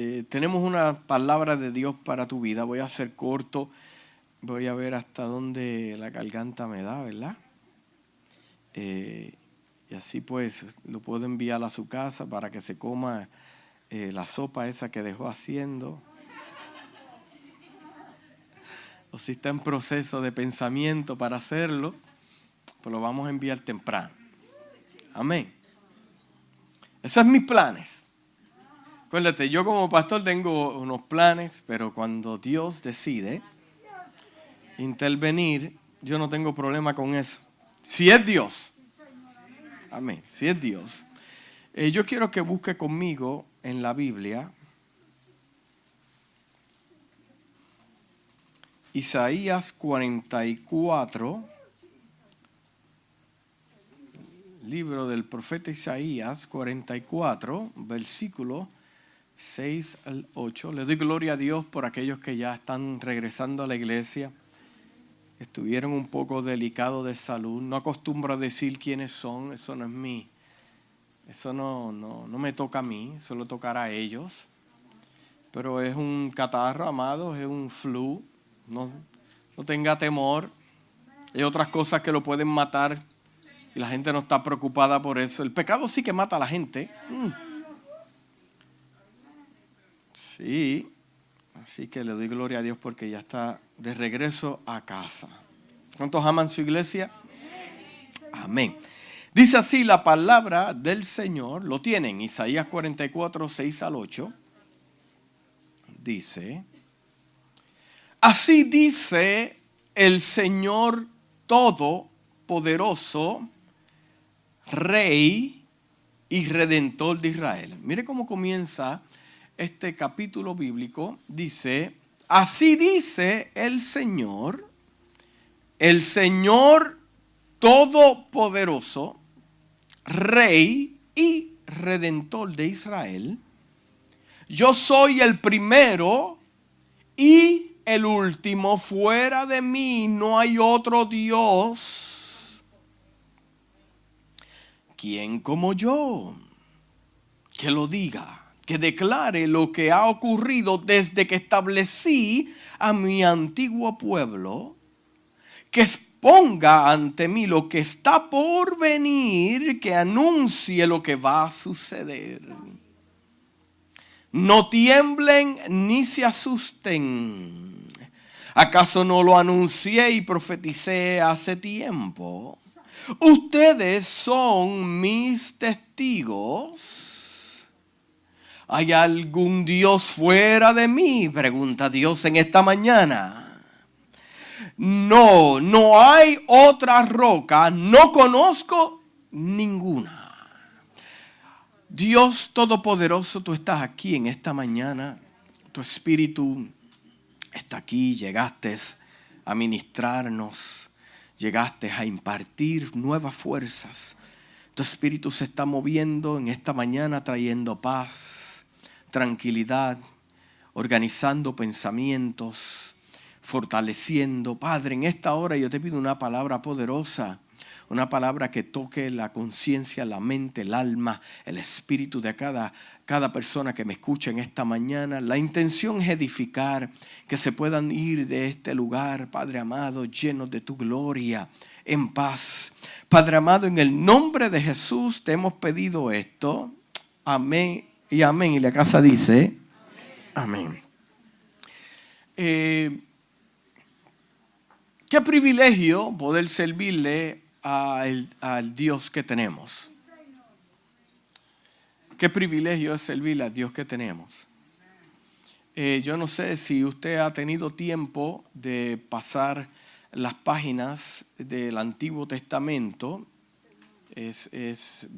Eh, tenemos una palabra de Dios para tu vida. Voy a ser corto. Voy a ver hasta dónde la garganta me da, ¿verdad? Eh, y así pues lo puedo enviar a su casa para que se coma eh, la sopa esa que dejó haciendo. O si está en proceso de pensamiento para hacerlo, pues lo vamos a enviar temprano. Amén. Esos son mis planes. Acuérdate, yo como pastor tengo unos planes, pero cuando Dios decide intervenir, yo no tengo problema con eso. Si es Dios. Amén. Si es Dios. Eh, yo quiero que busque conmigo en la Biblia Isaías 44, libro del profeta Isaías 44, versículo 6 al 8. Le doy gloria a Dios por aquellos que ya están regresando a la iglesia. Estuvieron un poco delicados de salud. No acostumbro a decir quiénes son, eso no es mí. Eso no, no, no me toca a mí, solo tocará a ellos. Pero es un catarro, amado, es un flu. No, no tenga temor. Hay otras cosas que lo pueden matar y la gente no está preocupada por eso. El pecado sí que mata a la gente. Mm. Sí, así que le doy gloria a Dios porque ya está de regreso a casa. ¿Cuántos aman su iglesia? Amén. Dice así la palabra del Señor, lo tienen, Isaías 44, 6 al 8. Dice, así dice el Señor Todopoderoso, Rey y Redentor de Israel. Mire cómo comienza este capítulo bíblico, dice, así dice el Señor, el Señor Todopoderoso, Rey y Redentor de Israel, yo soy el primero y el último, fuera de mí no hay otro Dios. ¿Quién como yo? Que lo diga que declare lo que ha ocurrido desde que establecí a mi antiguo pueblo, que exponga ante mí lo que está por venir, que anuncie lo que va a suceder. No tiemblen ni se asusten. ¿Acaso no lo anuncié y profeticé hace tiempo? Ustedes son mis testigos ¿Hay algún Dios fuera de mí? Pregunta Dios en esta mañana. No, no hay otra roca, no conozco ninguna. Dios Todopoderoso, tú estás aquí en esta mañana, tu espíritu está aquí, llegaste a ministrarnos, llegaste a impartir nuevas fuerzas. Tu espíritu se está moviendo en esta mañana trayendo paz, tranquilidad, organizando pensamientos, fortaleciendo. Padre, en esta hora yo te pido una palabra poderosa, una palabra que toque la conciencia, la mente, el alma, el espíritu de cada, cada persona que me escucha en esta mañana. La intención es edificar, que se puedan ir de este lugar, Padre amado, llenos de tu gloria, en paz. Padre amado, en el nombre de Jesús te hemos pedido esto. Amén y amén. Y la casa dice, amén. Eh, qué privilegio poder servirle al, Dios que tenemos. Qué privilegio es servirle al Dios que tenemos. Eh, yo no sé si usted ha tenido tiempo de pasar las páginas del Antiguo Testamento. Es, es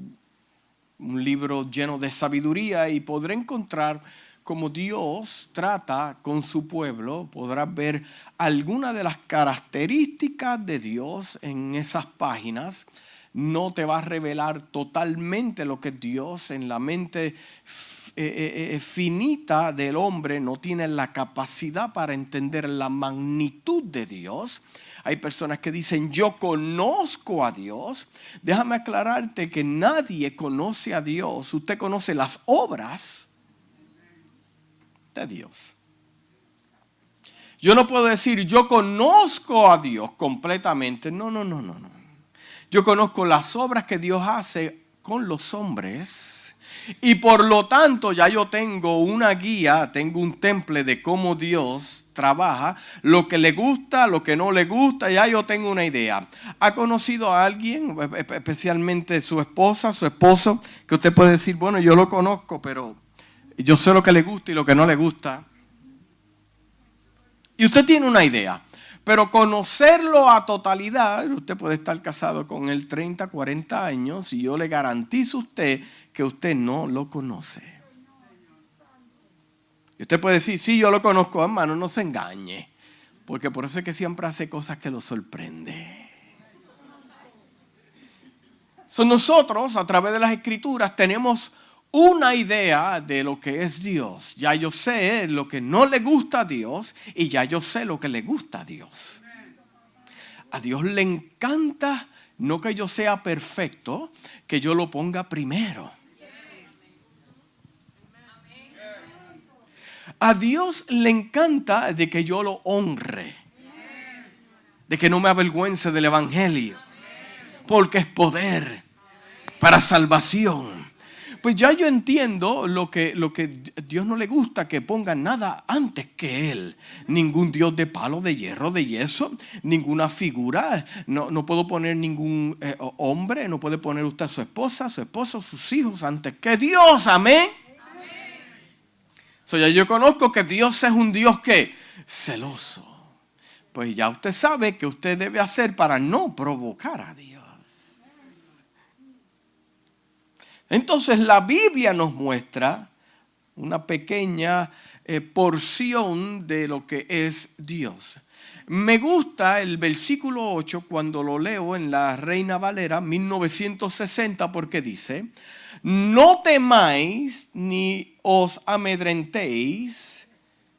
un libro lleno de sabiduría y podré encontrar cómo Dios trata con su pueblo, podrás ver algunas de las características de Dios en esas páginas. No te va a revelar totalmente lo que Dios en la mente eh, eh, eh, finita del hombre. No tiene la capacidad para entender la magnitud de Dios hay personas que dicen, yo conozco a Dios. Déjame aclararte que nadie conoce a Dios. Usted conoce las obras. de Dios. Yo no puedo decir, yo conozco a Dios completamente. No, no, no, no, no. Yo conozco las obras que Dios hace con los hombres. Y por lo tanto ya yo tengo una guía, tengo un temple de cómo Dios trabaja, lo que le gusta, lo que no le gusta, ya yo tengo una idea. ¿Ha conocido a alguien, especialmente su esposa, su esposo, que usted puede decir, bueno, yo lo conozco, pero yo sé lo que le gusta y lo que no le gusta? Y usted tiene una idea. Pero conocerlo a totalidad, usted puede estar casado con él 30, 40 años y yo le garantizo a usted que usted no lo conoce. Y usted puede decir, sí, yo lo conozco, hermano, no se engañe. Porque por eso es que siempre hace cosas que lo sorprende. Son nosotros, a través de las escrituras, tenemos una idea de lo que es Dios. Ya yo sé lo que no le gusta a Dios y ya yo sé lo que le gusta a Dios. A Dios le encanta no que yo sea perfecto, que yo lo ponga primero. A Dios le encanta de que yo lo honre. De que no me avergüence del Evangelio. Porque es poder para salvación. Pues ya yo entiendo lo que, lo que Dios no le gusta, que ponga nada antes que Él. Ningún Dios de palo, de hierro, de yeso, ninguna figura. No, no puedo poner ningún eh, hombre, no puede poner usted a su esposa, su esposo, sus hijos antes que Dios. Amén ya yo conozco que Dios es un Dios que celoso. Pues ya usted sabe que usted debe hacer para no provocar a Dios. Entonces la Biblia nos muestra una pequeña eh, porción de lo que es Dios. Me gusta el versículo 8 cuando lo leo en la Reina Valera 1960 porque dice, no temáis ni os amedrentéis,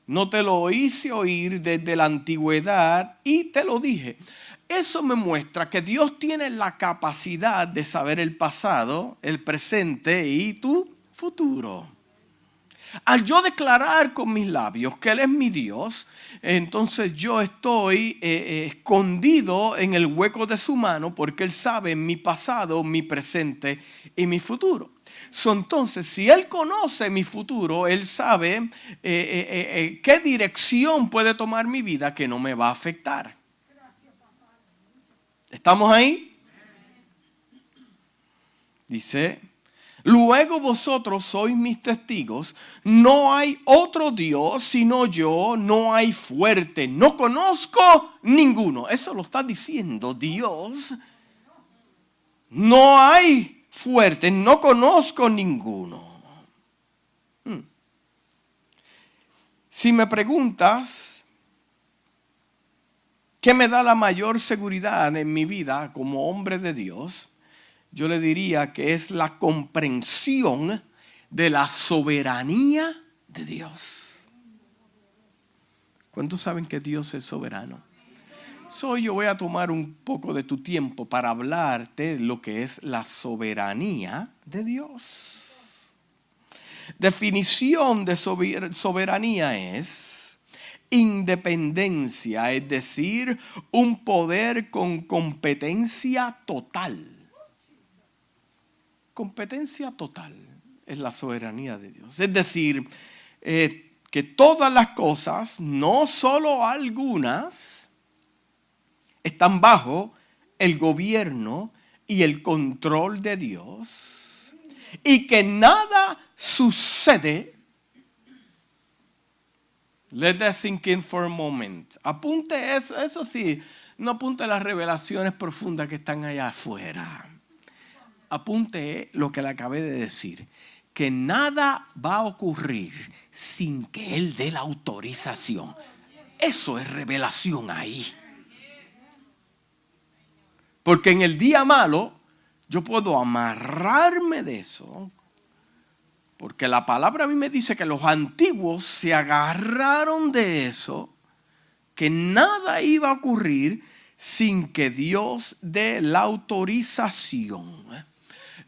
no te lo hice oír desde la antigüedad y te lo dije. Eso me muestra que Dios tiene la capacidad de saber el pasado, el presente y tu futuro. Al yo declarar con mis labios que Él es mi Dios, entonces yo estoy eh, eh, escondido en el hueco de su mano porque Él sabe mi pasado, mi presente y mi futuro. Entonces, si Él conoce mi futuro, Él sabe eh, qué dirección puede tomar mi vida que no me va a afectar. ¿Estamos ahí? Dice Luego vosotros sois mis testigos. No hay otro Dios sino yo, no hay fuerte, no conozco ninguno. Eso lo está diciendo Dios. No hay fuerte, no conozco ninguno. Hmm. Si me preguntas, ¿qué me da la mayor seguridad en mi vida como hombre de Dios? yo le diría que es la comprensión de la soberanía de Dios. ¿Cuántos saben que Dios es soberano? Soy yo voy a tomar un poco de tu tiempo para hablarte de lo que es la soberanía de Dios. Definición de soberanía es independencia, es decir, un poder con competencia total competencia total es la soberanía de Dios. Es decir, eh, que todas las cosas, no solo algunas, están bajo el gobierno y el control de Dios y que nada sucede. Let that sink in for a moment. Apunte eso, eso sí, no apunte las revelaciones profundas que están allá afuera apunte lo que le acabé de decir, que nada va a ocurrir sin que Él dé la autorización. Eso es revelación ahí. Porque en el día malo yo puedo amarrarme de eso. Porque la palabra a mí me dice que los antiguos se agarraron de eso, que nada iba a ocurrir sin que Dios dé la autorización.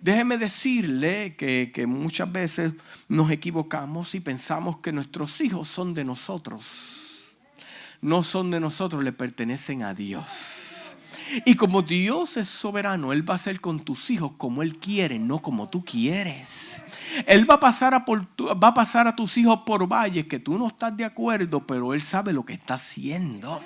Déjeme decirle que, muchas veces nos equivocamos y pensamos que nuestros hijos son de nosotros. No son de nosotros, le pertenecen a Dios. Y como Dios es soberano, Él va a hacer con tus hijos como Él quiere, no como tú quieres. Él va a pasar a, por, va a, pasar a tus hijos por valles que tú no estás de acuerdo, pero Él sabe lo que está haciendo.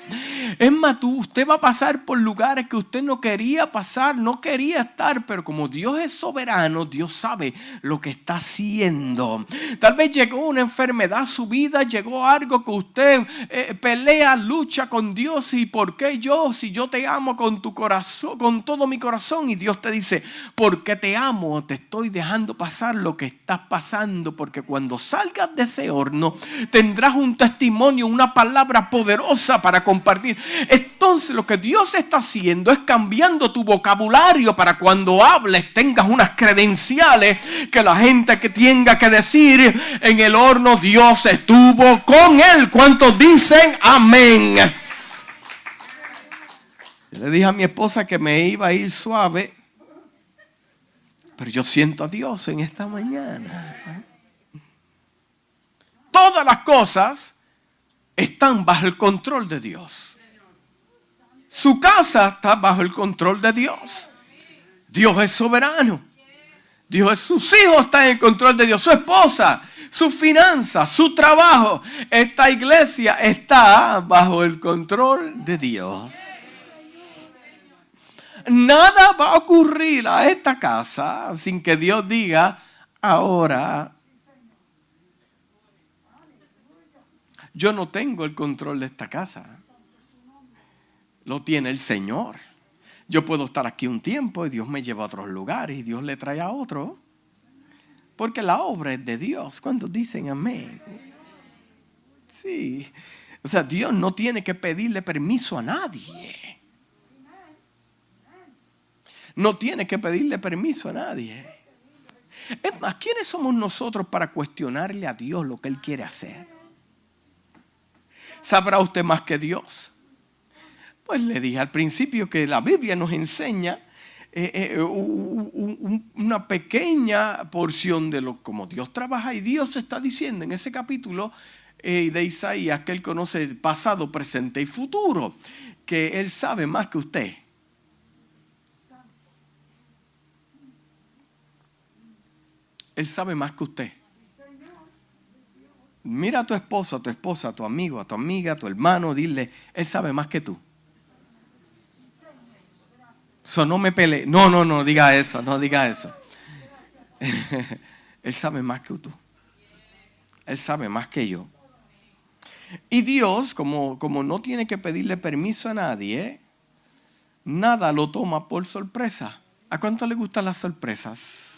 Es más, tú, usted va a pasar por lugares que usted no quería pasar, no quería estar, pero como Dios es soberano, Dios sabe lo que está haciendo. Tal vez llegó una enfermedad a su vida, llegó algo que usted eh, pelea, lucha con Dios y por qué yo, si yo te amo con tu corazón, con todo mi corazón y Dios te dice, porque te amo, te estoy dejando pasar lo que estás pasando, porque cuando salgas de ese horno tendrás un testimonio, una palabra poderosa para compartir. Entonces lo que Dios está haciendo es cambiando tu vocabulario para cuando hables tengas unas credenciales que la gente que tenga que decir en el horno Dios estuvo con él. ¿Cuántos dicen amén? Le dije a mi esposa que me iba a ir suave pero yo siento a Dios en esta mañana. Todas las cosas están bajo el control de Dios. Su casa está bajo el control de Dios. Dios es soberano. Dios sus hijos están en el control de Dios. Su esposa, su finanzas, su trabajo. Esta iglesia está bajo el control de Dios nada va a ocurrir a esta casa sin que Dios diga, ahora yo no tengo el control de esta casa. Lo tiene el Señor. Yo puedo estar aquí un tiempo y Dios me lleva a otros lugares y Dios le trae a otro. Porque la obra es de Dios. Cuando dicen amén? Sí. O sea, Dios no tiene que pedirle permiso a nadie no tiene que pedirle permiso a nadie. Es más, ¿quiénes somos nosotros para cuestionarle a Dios lo que Él quiere hacer? ¿Sabrá usted más que Dios? Pues le dije al principio que la Biblia nos enseña eh, eh, una pequeña porción de lo como Dios trabaja y Dios está diciendo en ese capítulo eh, de Isaías que Él conoce pasado, presente y futuro, que Él sabe más que usted. Él sabe más que usted. Mira a tu esposo, a tu esposa, a tu amigo, a tu amiga, a tu hermano, dile, Él sabe más que tú. Eso no me pele. No, no, no diga eso, no diga eso. Él sabe más que tú. Él sabe más que yo. Y Dios, como, como no tiene que pedirle permiso a nadie, nada lo toma por sorpresa. ¿A cuánto le gustan las sorpresas?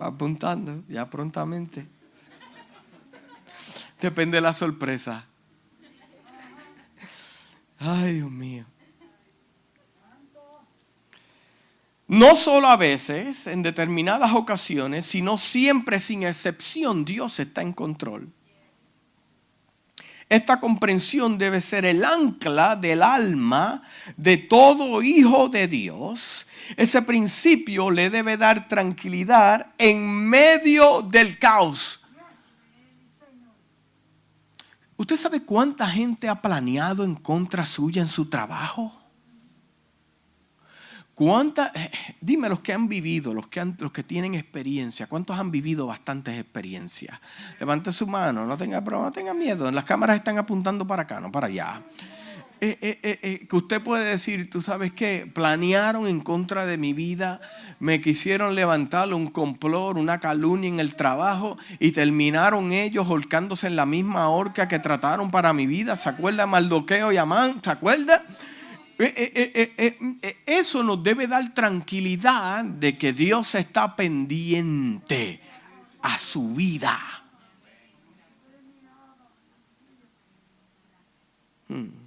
Apuntando ya prontamente. Depende de la sorpresa. Ay, Dios mío. No solo a veces, en determinadas ocasiones, sino siempre sin excepción, Dios está en control. Esta comprensión debe ser el ancla del alma de todo hijo de Dios ese principio le debe dar tranquilidad en medio del caos. ¿Usted sabe cuánta gente ha planeado en contra suya en su trabajo? ¿Cuánta, eh, dime los que han vivido, los que, los que tienen experiencia, ¿cuántos han vivido bastantes experiencias? Levante su mano, no tenga, no tenga miedo, las cámaras están apuntando para acá, no para allá. Eh, eh, eh, que usted puede decir, tú sabes qué, planearon en contra de mi vida, me quisieron levantar un complot, una calumnia en el trabajo y terminaron ellos holcándose en la misma horca que trataron para mi vida. ¿Se acuerda Maldoqueo y Amán? ¿Se acuerda? eso nos debe dar tranquilidad de que Dios está pendiente a su vida. Hmm.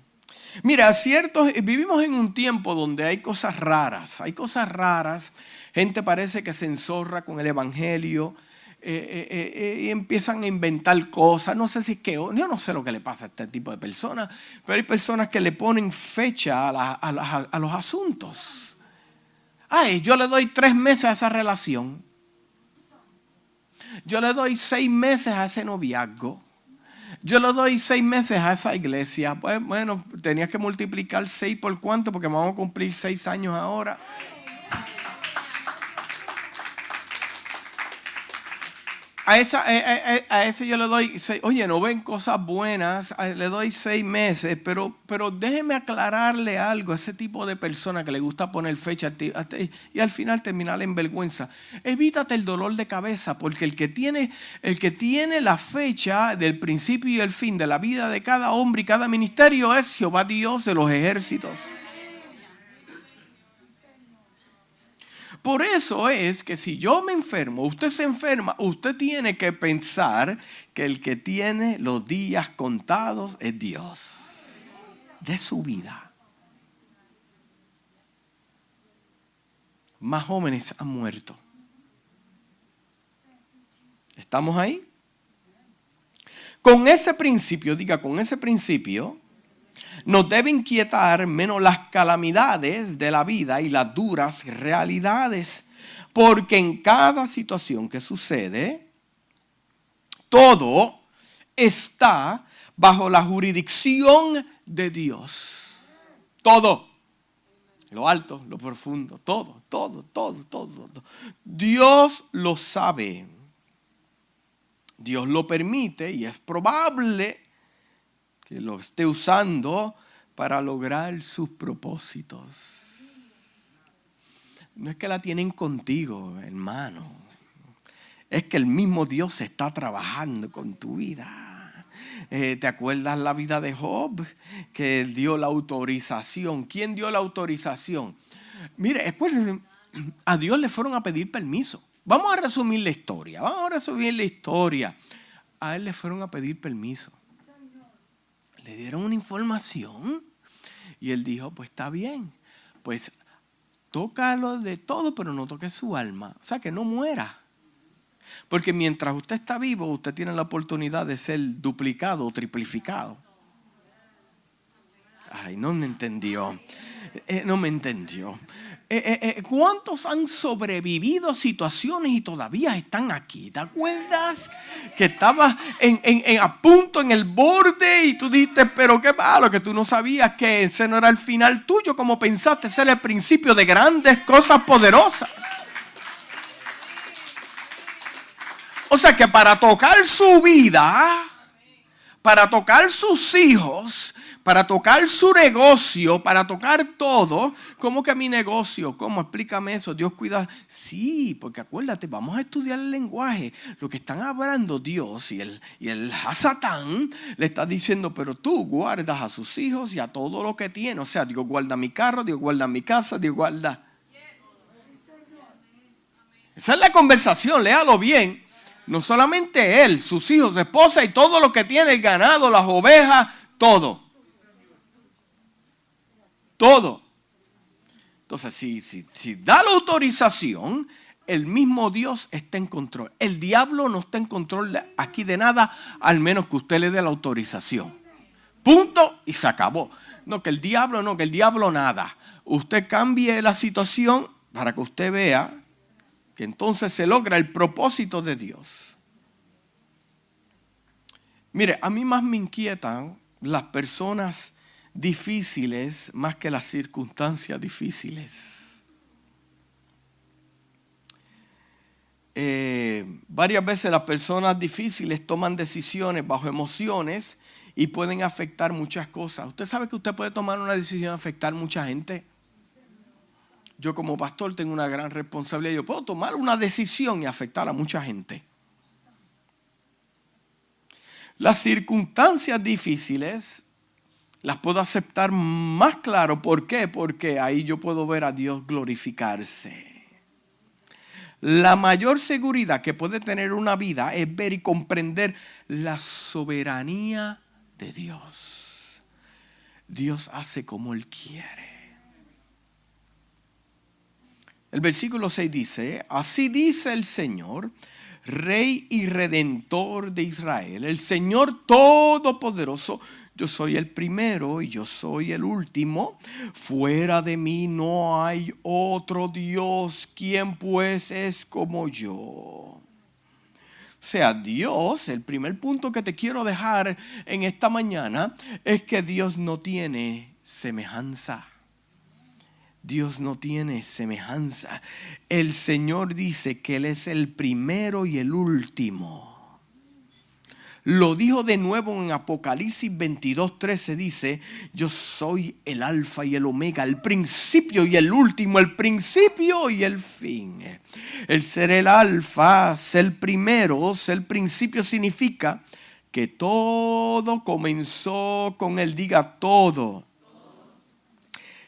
Mira, cierto, vivimos en un tiempo donde hay cosas raras, hay cosas raras, gente parece que se enzorra con el Evangelio eh, eh, eh, y empiezan a inventar cosas, no sé si es que, yo no sé lo que le pasa a este tipo de personas, pero hay personas que le ponen fecha a, los asuntos. Ay, yo le doy tres meses a esa relación. Yo le doy seis meses a ese noviazgo. Yo le doy seis meses a esa iglesia. Pues bueno, tenías que multiplicar seis por cuánto, porque vamos a cumplir seis años ahora. A, esa, a, ese yo le doy, oye, no ven cosas buenas, le doy seis meses, pero, pero déjeme aclararle algo a ese tipo de persona que le gusta poner fecha y al final terminar en vergüenza. Evítate el dolor de cabeza, porque el que tiene, el que tiene la fecha del principio y el fin de la vida de cada hombre y cada ministerio es Jehová Dios de los ejércitos. Por eso es que si yo me enfermo, usted se enferma, usted tiene que pensar que el que tiene los días contados es Dios de su vida. Más jóvenes han muerto. ¿Estamos ahí? Con ese principio, diga, con ese principio, nos debe inquietar menos las calamidades de la vida y las duras realidades, porque en cada situación que sucede, todo está bajo la jurisdicción de Dios. Todo. Lo alto, lo profundo, todo, todo, todo, todo. todo. Dios lo sabe. Dios lo permite y es probable que lo esté usando para lograr sus propósitos. No es que la tienen contigo, hermano. Es que el mismo Dios está trabajando con tu vida. Eh, ¿Te acuerdas la vida de Job? Que dio la autorización. ¿Quién dio la autorización? Mire, a Dios le fueron a pedir permiso. Vamos a resumir la historia. Vamos a resumir la historia. A él le fueron a pedir permiso le dieron una información y él dijo, pues está bien, pues tócalo de todo, pero no toque su alma. O sea, que no muera. Porque mientras usted está vivo, usted tiene la oportunidad de ser duplicado o triplificado. Ay, no me entendió. Eh, no me entendió. Eh, eh, ¿Cuántos han sobrevivido situaciones y todavía están aquí? ¿Te acuerdas? Que estabas a punto en el borde y tú dijiste, pero qué malo que tú no sabías que ese no era el final tuyo, como pensaste ser el principio de grandes cosas poderosas. O sea que para tocar su vida, para tocar sus hijos, para tocar su negocio, para tocar todo. ¿Cómo que mi negocio? ¿Cómo? Explícame eso. Dios cuida. Sí, porque acuérdate, vamos a estudiar el lenguaje. Lo que están hablando Dios y el, y el le está diciendo, pero tú guardas a sus hijos y a todo lo que tiene. O sea, Dios guarda mi carro, Dios guarda mi casa, Dios guarda. Esa es la conversación, léalo bien. No solamente él, sus hijos, su esposa y todo lo que tiene, el ganado, las ovejas, todo. Todo. Entonces, si, si da la autorización, el mismo Dios está en control. El diablo no está en control aquí de nada, al menos que usted le dé la autorización. Punto y se acabó. No, que el diablo no, que el diablo nada. Usted cambie la situación para que usted vea que entonces se logra el propósito de Dios. Mire, a mí más me inquietan las personas difíciles más que las circunstancias difíciles. Eh, varias veces las personas difíciles toman decisiones bajo emociones y pueden afectar muchas cosas. Usted sabe que usted puede tomar una decisión y afectar mucha gente. Yo como pastor tengo una gran responsabilidad. Yo puedo tomar una decisión y afectar a mucha gente. Las circunstancias difíciles las puedo aceptar más claro. ¿Por qué? Porque ahí yo puedo ver a Dios glorificarse. La mayor seguridad que puede tener una vida es ver y comprender la soberanía de Dios. Dios hace como Él quiere. El versículo 6 dice, así dice el Señor, Rey y Redentor de Israel, el Señor Todopoderoso, yo soy el primero y yo soy el último. Fuera de mí no hay otro Dios, quien pues es como yo. sea, Dios, el primer punto que te quiero dejar en esta mañana es que Dios no tiene semejanza. Dios no tiene semejanza. El Señor dice que Él es el primero y el último. Lo dijo de nuevo en Apocalipsis 22, 13. Dice, yo soy el alfa y el omega, el principio y el último, el principio y el fin. El ser el alfa, ser primero, ser principio significa que todo comenzó con él. Diga todo.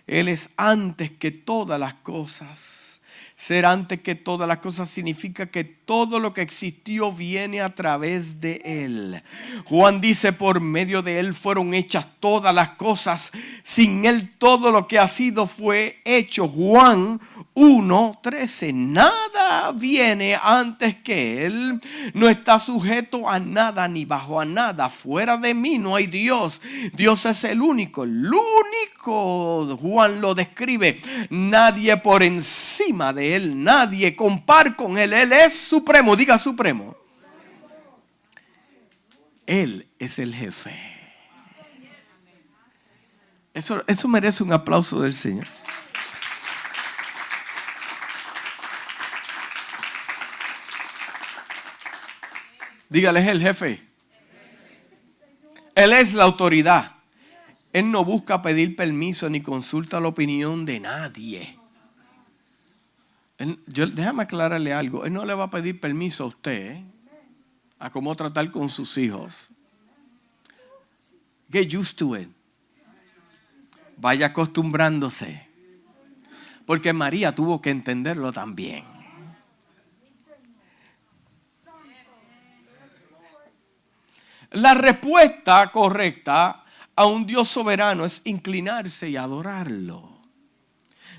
Él es antes que todas las cosas. Ser antes que todas las cosas significa que todo lo que existió viene a través de Él. Juan dice, por medio de Él fueron hechas todas las cosas. Sin Él todo lo que ha sido fue hecho. Juan 1.13. Nada viene antes que Él. No está sujeto a nada ni bajo a nada. Fuera de mí no hay Dios. Dios es el único. El único. Juan lo describe. Nadie por encima de Él. Nadie compar con Él. Él es supremo. Diga supremo. Él es el jefe. Eso, eso merece un aplauso del Señor. Dígale, es el jefe. Él es la autoridad. Él no busca pedir permiso ni consulta la opinión de nadie. déjame aclararle algo. Él no le va a pedir permiso a usted ¿eh? a cómo tratar con sus hijos. Get used to it. Vaya acostumbrándose. Porque María tuvo que entenderlo también. La respuesta correcta a un Dios soberano es inclinarse y adorarlo.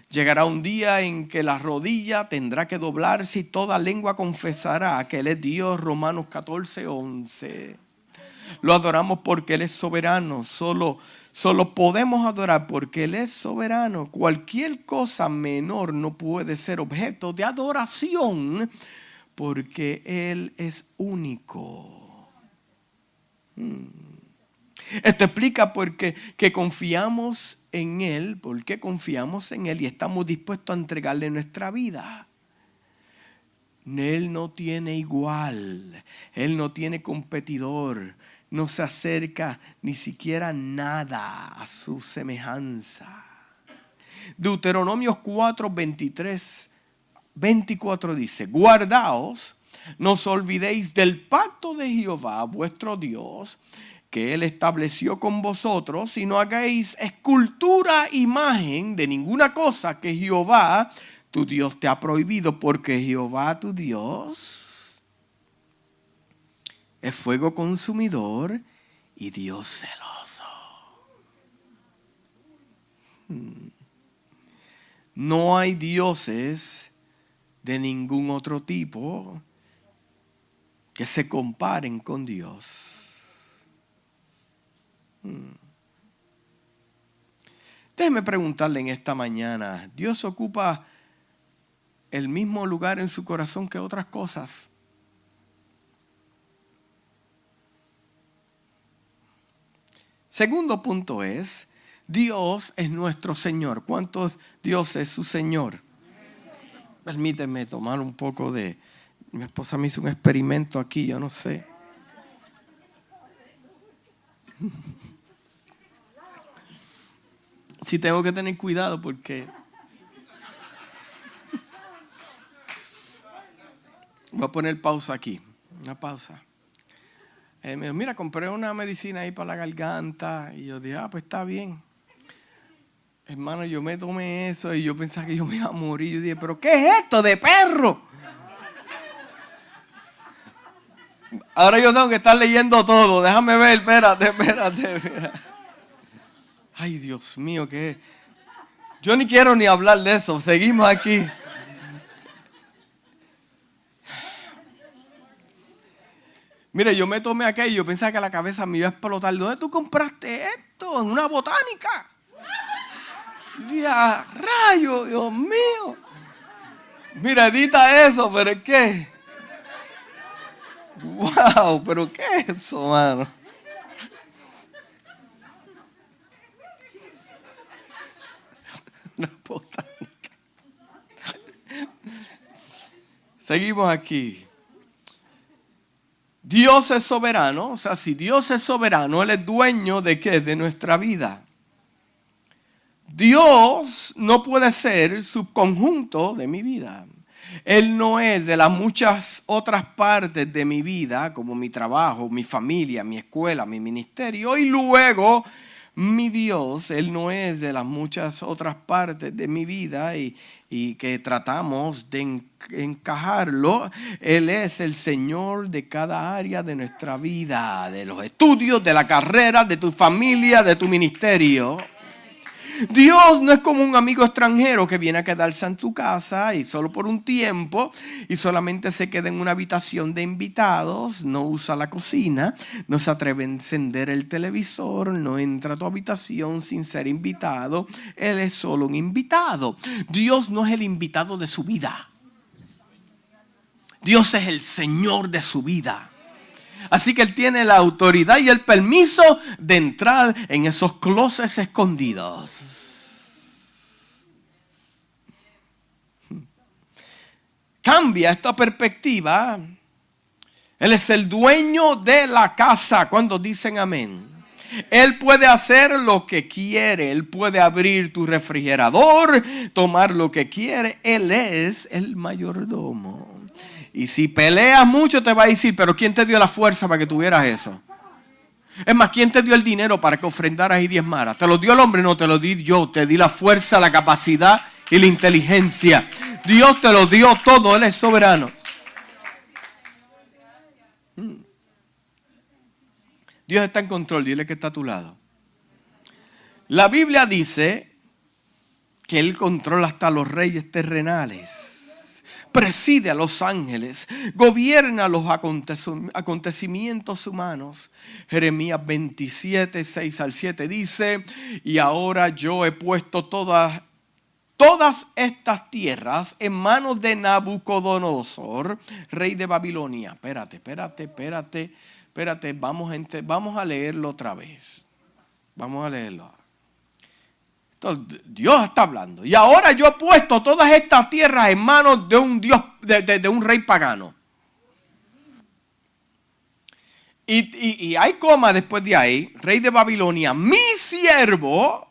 Llegará un día en que la rodilla tendrá que doblarse y toda lengua confesará que Él es Dios. Romanos 14, 11. Lo adoramos porque Él es soberano. Solo, solo podemos adorar porque Él es soberano. Cualquier cosa menor no puede ser objeto de adoración porque Él es único. Esto explica por qué confiamos en Él, porque confiamos en Él y estamos dispuestos a entregarle nuestra vida. Él no tiene igual, Él no tiene competidor, no se acerca ni siquiera nada a su semejanza. Deuteronomios 4, 23, 24 dice, guardaos no os olvidéis del pacto de Jehová, vuestro Dios, que Él estableció con vosotros, y no hagáis escultura, imagen de ninguna cosa que Jehová, tu Dios, te ha prohibido, porque Jehová, tu Dios, es fuego consumidor y Dios celoso. Hmm. No hay dioses de ningún otro tipo que se comparen con Dios. Hmm. Déjeme preguntarle en esta mañana, ¿Dios ocupa el mismo lugar en su corazón que otras cosas? Segundo punto es, Dios es nuestro Señor. ¿Cuántos Dios es su Señor? Permíteme tomar un poco de, mi esposa me hizo un experimento aquí, yo no sé. Sí tengo que tener cuidado porque voy a poner pausa aquí, una pausa. Eh, me dijo, mira, compré una medicina ahí para la garganta y yo dije, ah, pues está bien. Hermano, yo me tomé eso y yo pensaba que yo me iba a morir. Yo dije, pero ¿qué es esto de perro? Ahora yo tengo que estar leyendo todo. Déjame ver, espérate, espérate. Ay, Dios mío, ¿qué? Yo ni quiero ni hablar de eso. Seguimos aquí. Mire, yo me tomé aquello, yo pensaba que la cabeza me iba a explotar. ¿Dónde tú compraste esto? En una botánica. Ya, rayo, Dios mío. Mira, edita eso, pero es que Wow, pero ¿qué es eso, mano? Una botánica. Seguimos aquí. Dios es soberano, o sea, si Dios es soberano, Él es dueño de qué? De nuestra vida. Dios no puede ser subconjunto de mi vida. Él no es de las muchas otras partes de mi vida, como mi trabajo, mi familia, mi escuela, mi ministerio, y luego mi Dios, Él no es de las muchas otras partes de mi vida y, que tratamos de encajarlo. Él es el Señor de cada área de nuestra vida, de los estudios, de la carrera, de tu familia, de tu ministerio. Dios no es como un amigo extranjero que viene a quedarse en tu casa y solo por un tiempo y solamente se queda en una habitación de invitados, no usa la cocina, no se atreve a encender el televisor, no entra a tu habitación sin ser invitado. Él es solo un invitado. Dios no es el invitado de su vida. Dios es el Señor de su vida. Así que Él tiene la autoridad y el permiso de entrar en esos closets escondidos. Cambia esta perspectiva. Él es el dueño de la casa cuando dicen amén. Él puede hacer lo que quiere. Él puede abrir tu refrigerador, tomar lo que quiere. Él es el mayordomo. Y si peleas mucho te va a decir, pero ¿quién te dio la fuerza para que tuvieras eso? Es más, ¿quién te dio el dinero para que ofrendaras y diezmaras? ¿Te lo dio el hombre? No, te lo di yo. Te di la fuerza, la capacidad y la inteligencia. Dios te lo dio todo. Él es soberano. Hmm. Dios está en control. Dile que está a tu lado. La Biblia dice que Él controla hasta los reyes terrenales preside a los ángeles, gobierna los acontecimientos humanos. Jeremías 27, 6 al 7 dice, y ahora yo he puesto todas, estas tierras en manos de Nabucodonosor, rey de Babilonia. Espérate, espérate, espérate, espérate, vamos a leerlo otra vez. Vamos a leerlo. Dios está hablando. Y ahora yo he puesto todas estas tierras en manos de un Dios, de, un rey pagano. Y, y, hay coma después de ahí, rey de Babilonia, mi siervo,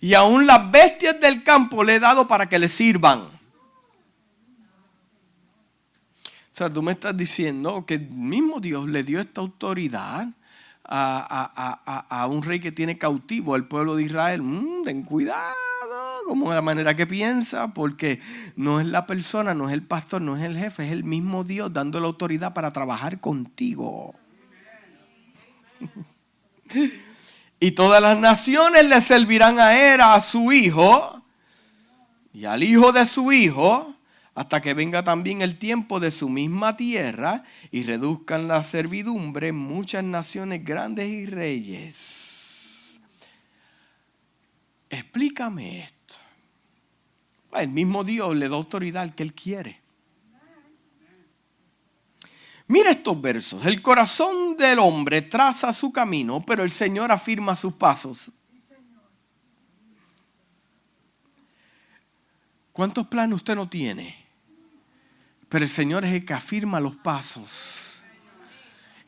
y aún las bestias del campo le he dado para que le sirvan. O sea, tú me estás diciendo que el mismo Dios le dio esta autoridad a, un rey que tiene cautivo al pueblo de Israel, mm, ten cuidado como la manera que piensa, porque no es la persona, no es el pastor, no es el jefe, es el mismo Dios dando la autoridad para trabajar contigo. y todas las naciones le servirán a él, a su hijo, y al hijo de su hijo, hasta que venga también el tiempo de su misma tierra y reduzcan la servidumbre muchas naciones grandes y reyes. Explícame esto. El mismo Dios le da autoridad al que Él quiere. Mira estos versos. El corazón del hombre traza su camino, pero el Señor afirma sus pasos. ¿Cuántos planes usted no tiene? Pero el Señor es el que afirma los pasos.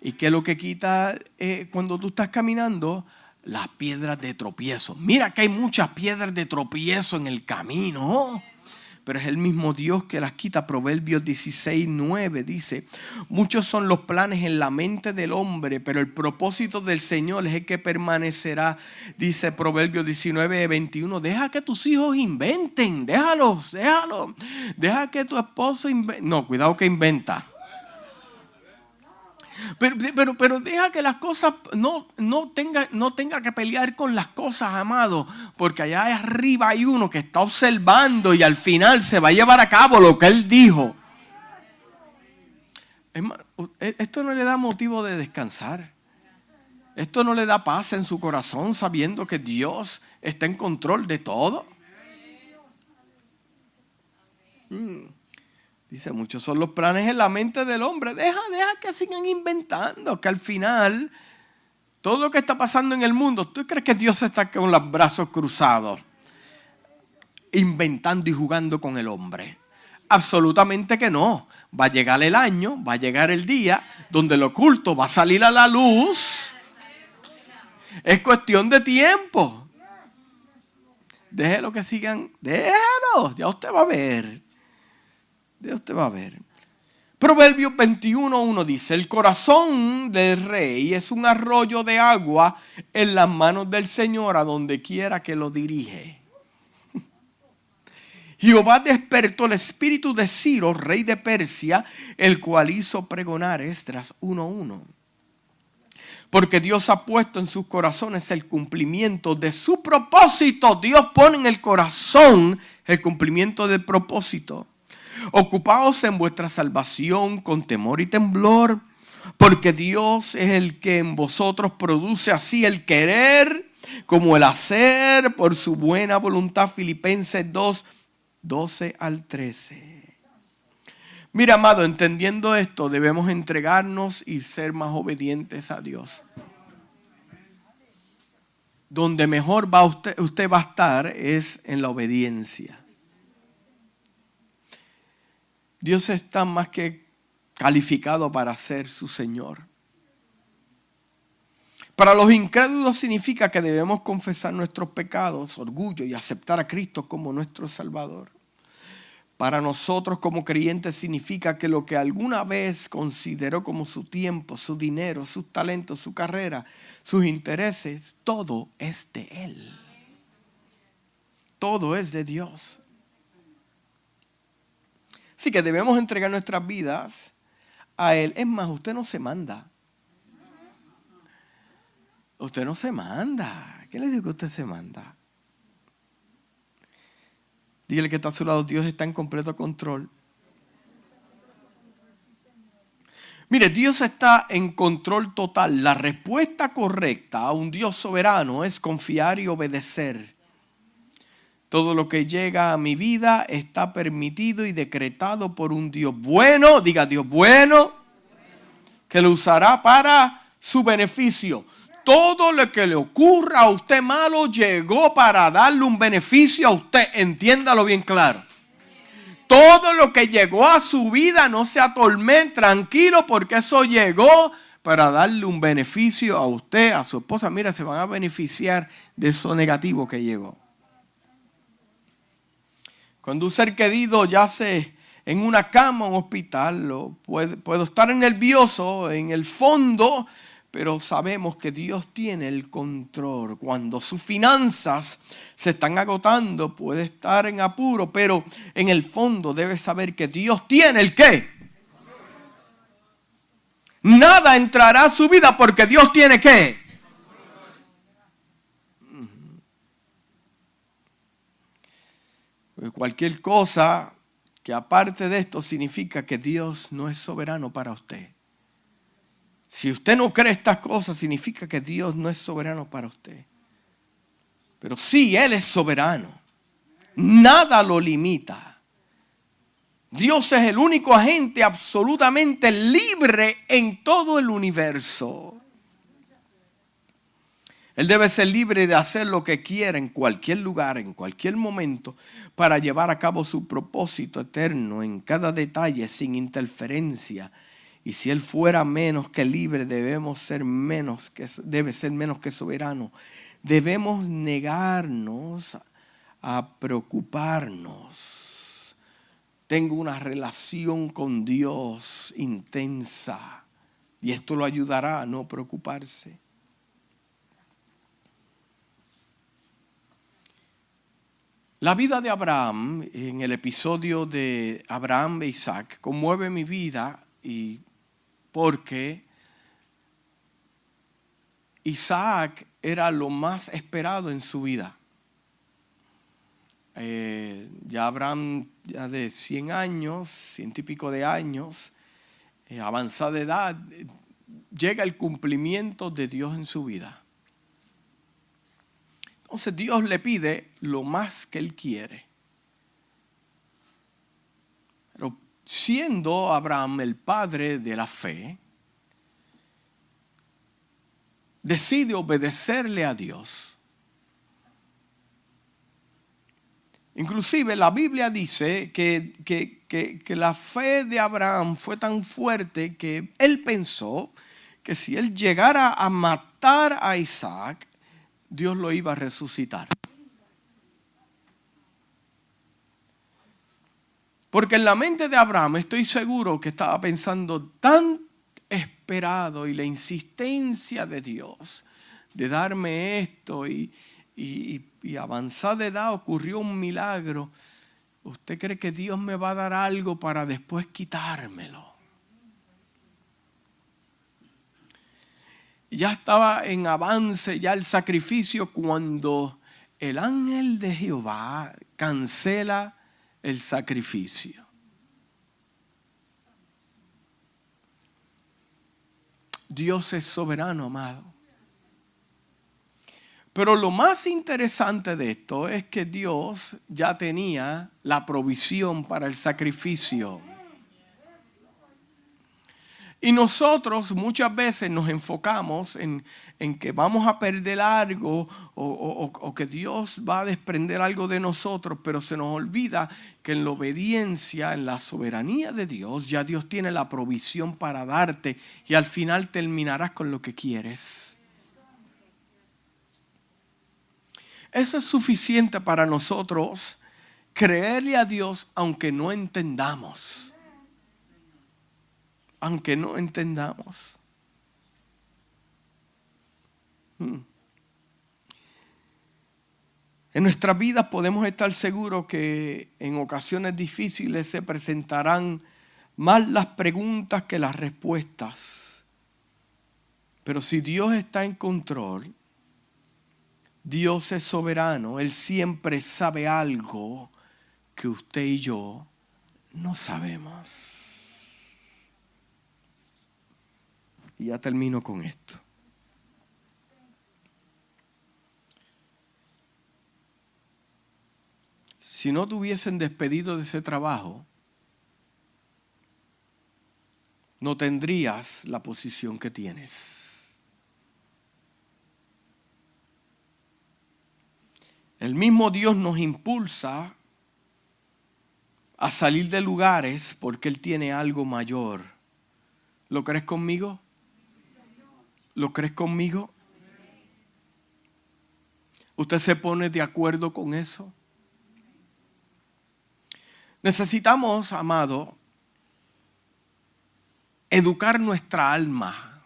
Y que lo que quita eh, cuando tú estás caminando, las piedras de tropiezo. Mira que hay muchas piedras de tropiezo en el camino pero es el mismo Dios que las quita. Proverbios 16, 9 dice, muchos son los planes en la mente del hombre, pero el propósito del Señor es el que permanecerá. Dice Proverbios 19, 21, deja que tus hijos inventen, déjalos, déjalos. Deja que tu esposo invente. No, cuidado que inventa. Pero, pero, deja que las cosas no, no, tenga, no tenga que pelear con las cosas, amado, porque allá arriba hay uno que está observando y al final se va a llevar a cabo lo que él dijo. E, esto no le da motivo de descansar. Esto no le da paz en su corazón sabiendo que Dios está en control de todo. Mm. Dice, muchos son los planes en la mente del hombre. Deja, deja que sigan inventando, que al final todo lo que está pasando en el mundo, ¿tú crees que Dios está con los brazos cruzados, inventando y jugando con el hombre? Absolutamente que no. Va a llegar el año, va a llegar el día donde lo oculto va a salir a la luz. Es cuestión de tiempo. Déjelo que sigan, déjalo, ya usted va a ver. Ya usted va a ver. Proverbios 21.1 dice, el corazón del rey es un arroyo de agua en las manos del Señor a donde quiera que lo dirige. Jehová despertó el espíritu de Ciro, rey de Persia, el cual hizo pregonar Estras 1.1. Porque Dios ha puesto en sus corazones el cumplimiento de su propósito. Dios pone en el corazón el cumplimiento del propósito. Ocupaos en vuestra salvación con temor y temblor, porque Dios es el que en vosotros produce así el querer como el hacer por su buena voluntad. Filipenses 2, 12 al 13. Mira, amado, entendiendo esto, debemos entregarnos y ser más obedientes a Dios. Donde mejor va usted, usted va a estar es en la obediencia. Dios está más que calificado para ser su Señor. Para los incrédulos significa que debemos confesar nuestros pecados, orgullo y aceptar a Cristo como nuestro Salvador. Para nosotros como creyentes significa que lo que alguna vez consideró como su tiempo, su dinero, sus talentos, su carrera, sus intereses, todo es de Él. Todo es de Dios. Así que debemos entregar nuestras vidas a Él. Es más, usted no se manda. Usted no se manda. ¿Qué le digo que usted se manda? Dígale que está a su lado, Dios está en completo control. Mire, Dios está en control total. La respuesta correcta a un Dios soberano es confiar y obedecer. Todo lo que llega a mi vida está permitido y decretado por un Dios bueno, diga Dios bueno, que lo usará para su beneficio todo lo que le ocurra a usted malo llegó para darle un beneficio a usted. Entiéndalo bien claro. Todo lo que llegó a su vida no se atormente, tranquilo, porque eso llegó para darle un beneficio a usted, a su esposa. Mira, se van a beneficiar de eso negativo que llegó. Cuando un ser querido yace en una cama, un hospital, puede, puedo estar nervioso en el fondo pero sabemos que Dios tiene el control. Cuando sus finanzas se están agotando, puede estar en apuro, pero en el fondo debe saber que Dios tiene el qué. Nada entrará a su vida porque Dios tiene qué. Cualquier cosa que aparte de esto significa que Dios no es soberano para usted. Si usted no cree estas cosas, significa que Dios no es soberano para usted. Pero sí, Él es soberano. Nada lo limita. Dios es el único agente absolutamente libre en todo el universo. Él debe ser libre de hacer lo que quiera en cualquier lugar, en cualquier momento, para llevar a cabo su propósito eterno en cada detalle sin interferencia y si Él fuera menos que libre, debemos ser menos que, debe ser menos que soberano. Debemos negarnos a preocuparnos. Tengo una relación con Dios intensa y esto lo ayudará a no preocuparse. La vida de Abraham, en el episodio de Abraham e Isaac, conmueve mi vida y porque Isaac era lo más esperado en su vida. Eh, ya Abraham, ya de 100 años, ciento y pico de años, eh, avanzada edad, llega el cumplimiento de Dios en su vida. Entonces Dios le pide lo más que él quiere. Pero siendo Abraham el padre de la fe, decide obedecerle a Dios. Inclusive la Biblia dice que, que, la fe de Abraham fue tan fuerte que él pensó que si él llegara a matar a Isaac, Dios lo iba a resucitar. Porque en la mente de Abraham estoy seguro que estaba pensando tan esperado y la insistencia de Dios de darme esto y, y, avanzada de edad ocurrió un milagro. ¿Usted cree que Dios me va a dar algo para después quitármelo? Ya estaba en avance ya el sacrificio cuando el ángel de Jehová cancela el sacrificio. Dios es soberano, amado. Pero lo más interesante de esto es que Dios ya tenía la provisión para el sacrificio. Y nosotros muchas veces nos enfocamos en, que vamos a perder algo o, o, que Dios va a desprender algo de nosotros, pero se nos olvida que en la obediencia, en la soberanía de Dios, ya Dios tiene la provisión para darte y al final terminarás con lo que quieres. Eso es suficiente para nosotros creerle a Dios aunque no entendamos aunque no entendamos. Hmm. En nuestras vidas podemos estar seguros que en ocasiones difíciles se presentarán más las preguntas que las respuestas. Pero si Dios está en control, Dios es soberano, Él siempre sabe algo que usted y yo no sabemos. Y ya termino con esto. Si no te hubiesen despedido de ese trabajo, no tendrías la posición que tienes. El mismo Dios nos impulsa a salir de lugares porque Él tiene algo mayor. ¿Lo crees conmigo? ¿Lo crees conmigo? ¿Usted se pone de acuerdo con eso? Necesitamos, amado, educar nuestra alma.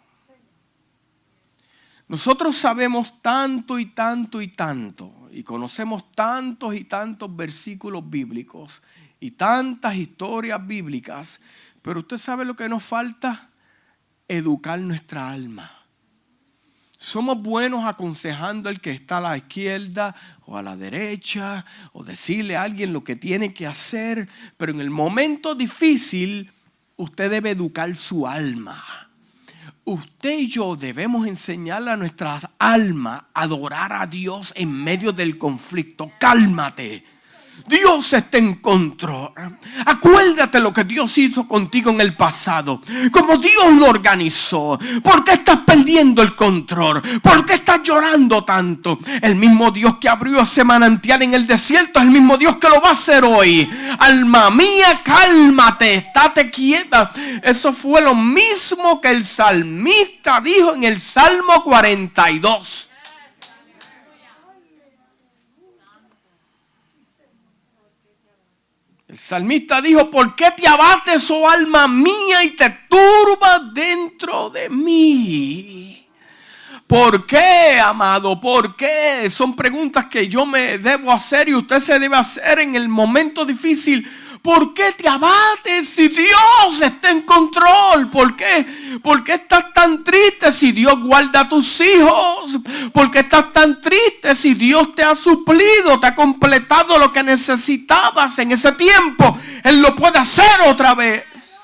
Nosotros sabemos tanto y tanto y tanto, y conocemos tantos y tantos versículos bíblicos y tantas historias bíblicas, pero usted sabe lo que nos falta, educar nuestra alma. Somos buenos aconsejando al que está a la izquierda o a la derecha o decirle a alguien lo que tiene que hacer, pero en el momento difícil usted debe educar su alma. Usted y yo debemos enseñarle a nuestras almas a adorar a Dios en medio del conflicto. Cálmate Dios está en control. Acuérdate lo que Dios hizo contigo en el pasado. Como Dios lo organizó. ¿Por qué estás perdiendo el control? ¿Por qué estás llorando tanto? El mismo Dios que abrió ese manantial en el desierto es el mismo Dios que lo va a hacer hoy. Alma mía, cálmate, estate quieta. Eso fue lo mismo que el salmista dijo en el Salmo 42. El salmista dijo, ¿por qué te abates, oh alma mía, y te turbas dentro de mí? ¿Por qué, amado? ¿Por qué? Son preguntas que yo me debo hacer y usted se debe hacer en el momento difícil ¿Por qué te abates si Dios está en control? ¿Por qué? ¿Por qué estás tan triste si Dios guarda a tus hijos? ¿Por qué estás tan triste si Dios te ha suplido, te ha completado lo que necesitabas en ese tiempo? Él lo puede hacer otra vez.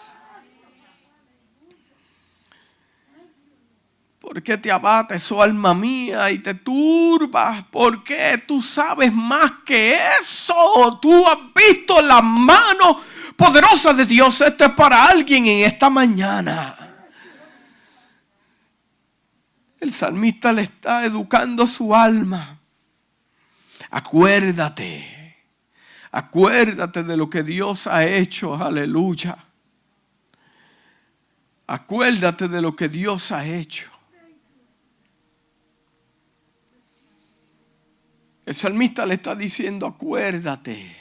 ¿Por qué te abates, oh alma mía, y te turbas? ¿Por qué tú sabes más que eso? Tú has visto la mano poderosa de Dios. Esto es para alguien en esta mañana. El salmista le está educando su alma. Acuérdate, acuérdate de lo que Dios ha hecho, aleluya. Acuérdate de lo que Dios ha hecho. El salmista le está diciendo, acuérdate.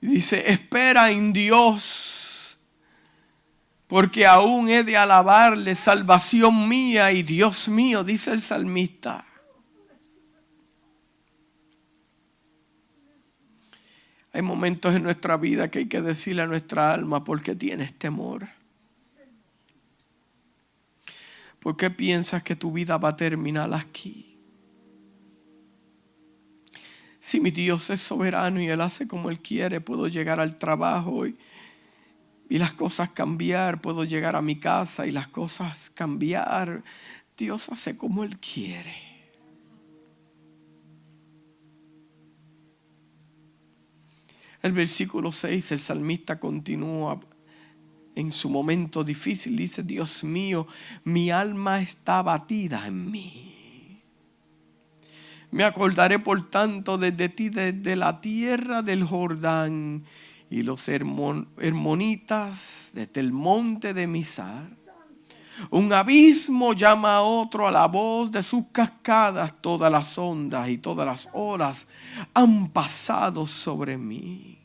dice, espera en Dios, porque aún he de alabarle, salvación mía y Dios mío, dice el salmista. Hay momentos en nuestra vida que hay que decirle a nuestra alma, ¿por qué tienes temor? ¿Por qué piensas que tu vida va a terminar aquí? Si mi Dios es soberano y Él hace como Él quiere, puedo llegar al trabajo y, las cosas cambiar, puedo llegar a mi casa y las cosas cambiar. Dios hace como Él quiere. El versículo 6, el salmista continúa en su momento difícil, dice, Dios mío, mi alma está batida en mí. Me acordaré por tanto desde ti, desde la tierra del Jordán y los hermonitas desde el monte de Misar. Un abismo llama a otro a la voz de sus cascadas. Todas las ondas y todas las horas han pasado sobre mí.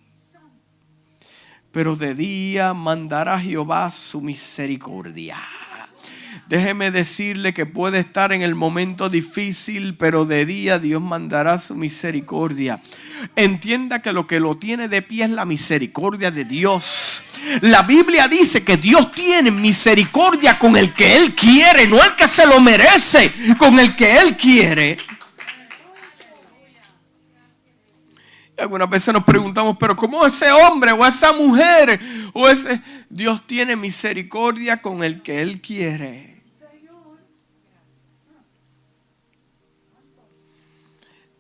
Pero de día mandará Jehová su misericordia Déjeme decirle que puede estar en el momento difícil, pero de día Dios mandará su misericordia. Entienda que lo que lo tiene de pie es la misericordia de Dios. La Biblia dice que Dios tiene misericordia con el que Él quiere, no el que se lo merece, con el que Él quiere. Y algunas veces nos preguntamos, pero ¿cómo ese hombre o esa mujer o ese Dios tiene misericordia con el que Él quiere?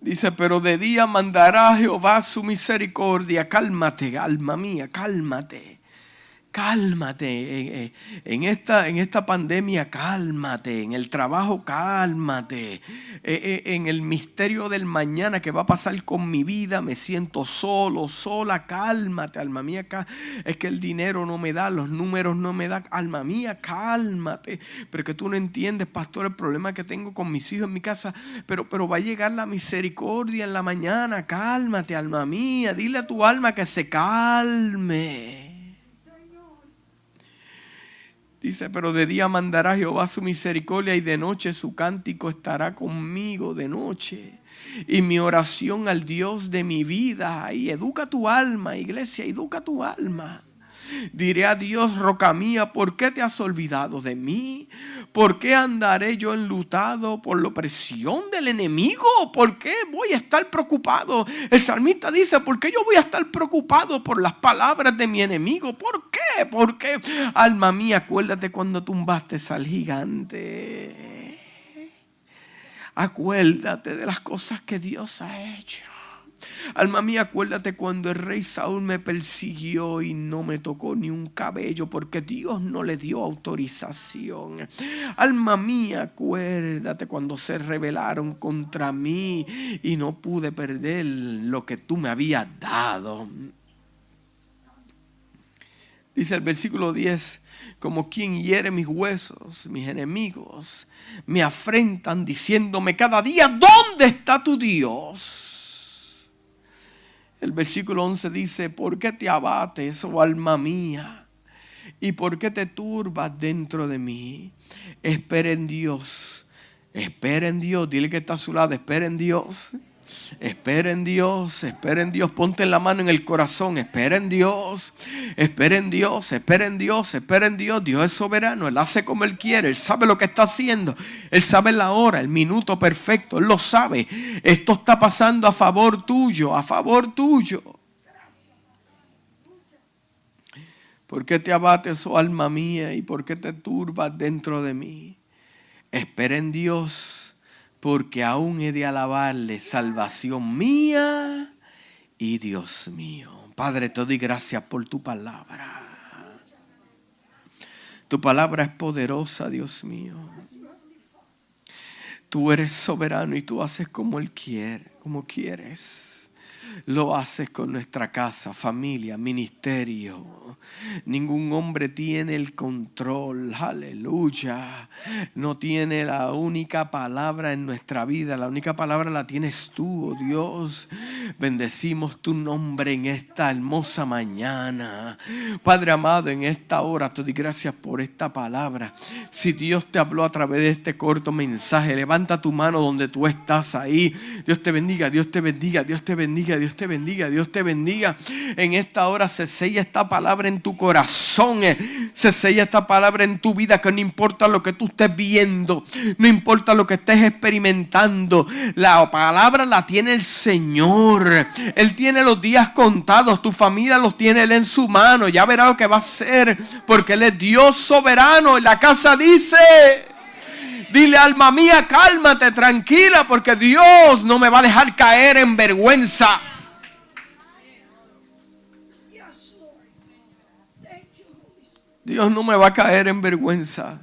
Dice, pero de día mandará Jehová su misericordia. Cálmate, alma mía, cálmate cálmate. Eh, eh, en esta, en esta pandemia, cálmate. En el trabajo, cálmate. Eh, en el misterio del mañana que va a pasar con mi vida, me siento solo, sola, cálmate, alma mía. Es que el dinero no me da, los números no me dan. Alma mía, cálmate. Pero que tú no entiendes, pastor, el problema que tengo con mis hijos en mi casa. Pero, pero va a llegar la misericordia en la mañana. Cálmate, alma mía. Dile a tu alma que se calme. Dice, pero de día mandará Jehová su misericordia y de noche su cántico estará conmigo de noche. Y mi oración al Dios de mi vida. Y educa tu alma, iglesia, educa tu alma. Diré a Dios, roca mía, ¿por qué te has olvidado de mí? ¿Por qué andaré yo enlutado por la opresión del enemigo? ¿Por qué voy a estar preocupado? El salmista dice, ¿por qué yo voy a estar preocupado por las palabras de mi enemigo? ¿Por ¿Por qué? Alma mía, acuérdate cuando tumbaste al gigante. Acuérdate de las cosas que Dios ha hecho. Alma mía, acuérdate cuando el rey Saúl me persiguió y no me tocó ni un cabello porque Dios no le dio autorización. Alma mía, acuérdate cuando se rebelaron contra mí y no pude perder lo que tú me habías dado. Dice el versículo 10, como quien hiere mis huesos, mis enemigos me afrentan diciéndome cada día, ¿dónde está tu Dios? El versículo 11 dice, ¿por qué te abates, oh alma mía? ¿Y por qué te turbas dentro de mí? Espera en Dios. Espera en Dios. Dile que está a su lado. Espera en Dios. Espera en Dios, espera en Dios, ponte la mano en el corazón, espera en Dios, espera en Dios, espera en Dios, espera en Dios. Dios es soberano, Él hace como Él quiere, Él sabe lo que está haciendo, Él sabe la hora, el minuto perfecto, Él lo sabe. Esto está pasando a favor tuyo, a favor tuyo. ¿Por qué te abates, oh alma mía, y por qué te turbas dentro de mí? Espera en Dios porque aún he de alabarle salvación mía y Dios mío. Padre, te doy gracias por tu palabra. Tu palabra es poderosa, Dios mío. Tú eres soberano y tú haces como Él quiere, como quieres lo haces con nuestra casa, familia, ministerio. Ningún hombre tiene el control, aleluya. No tiene la única palabra en nuestra vida, la única palabra la tienes tú, oh Dios. Bendecimos tu nombre en esta hermosa mañana. Padre amado, en esta hora te doy gracias por esta palabra. Si Dios te habló a través de este corto mensaje, levanta tu mano donde tú estás ahí. Dios te bendiga, Dios te bendiga, Dios te bendiga, Dios te bendiga, Dios te bendiga. En esta hora se sella esta palabra en tu corazón, eh. se sella esta palabra en tu vida, que no importa lo que tú estés viendo, no importa lo que estés experimentando, la palabra la tiene el Señor. Él tiene los días contados, tu familia los tiene Él en su mano, ya verá lo que va a hacer, porque Él es Dios soberano. En la casa dice... Dile, alma mía, cálmate, tranquila, porque Dios no me va a dejar caer en vergüenza. Dios no me va a caer en vergüenza.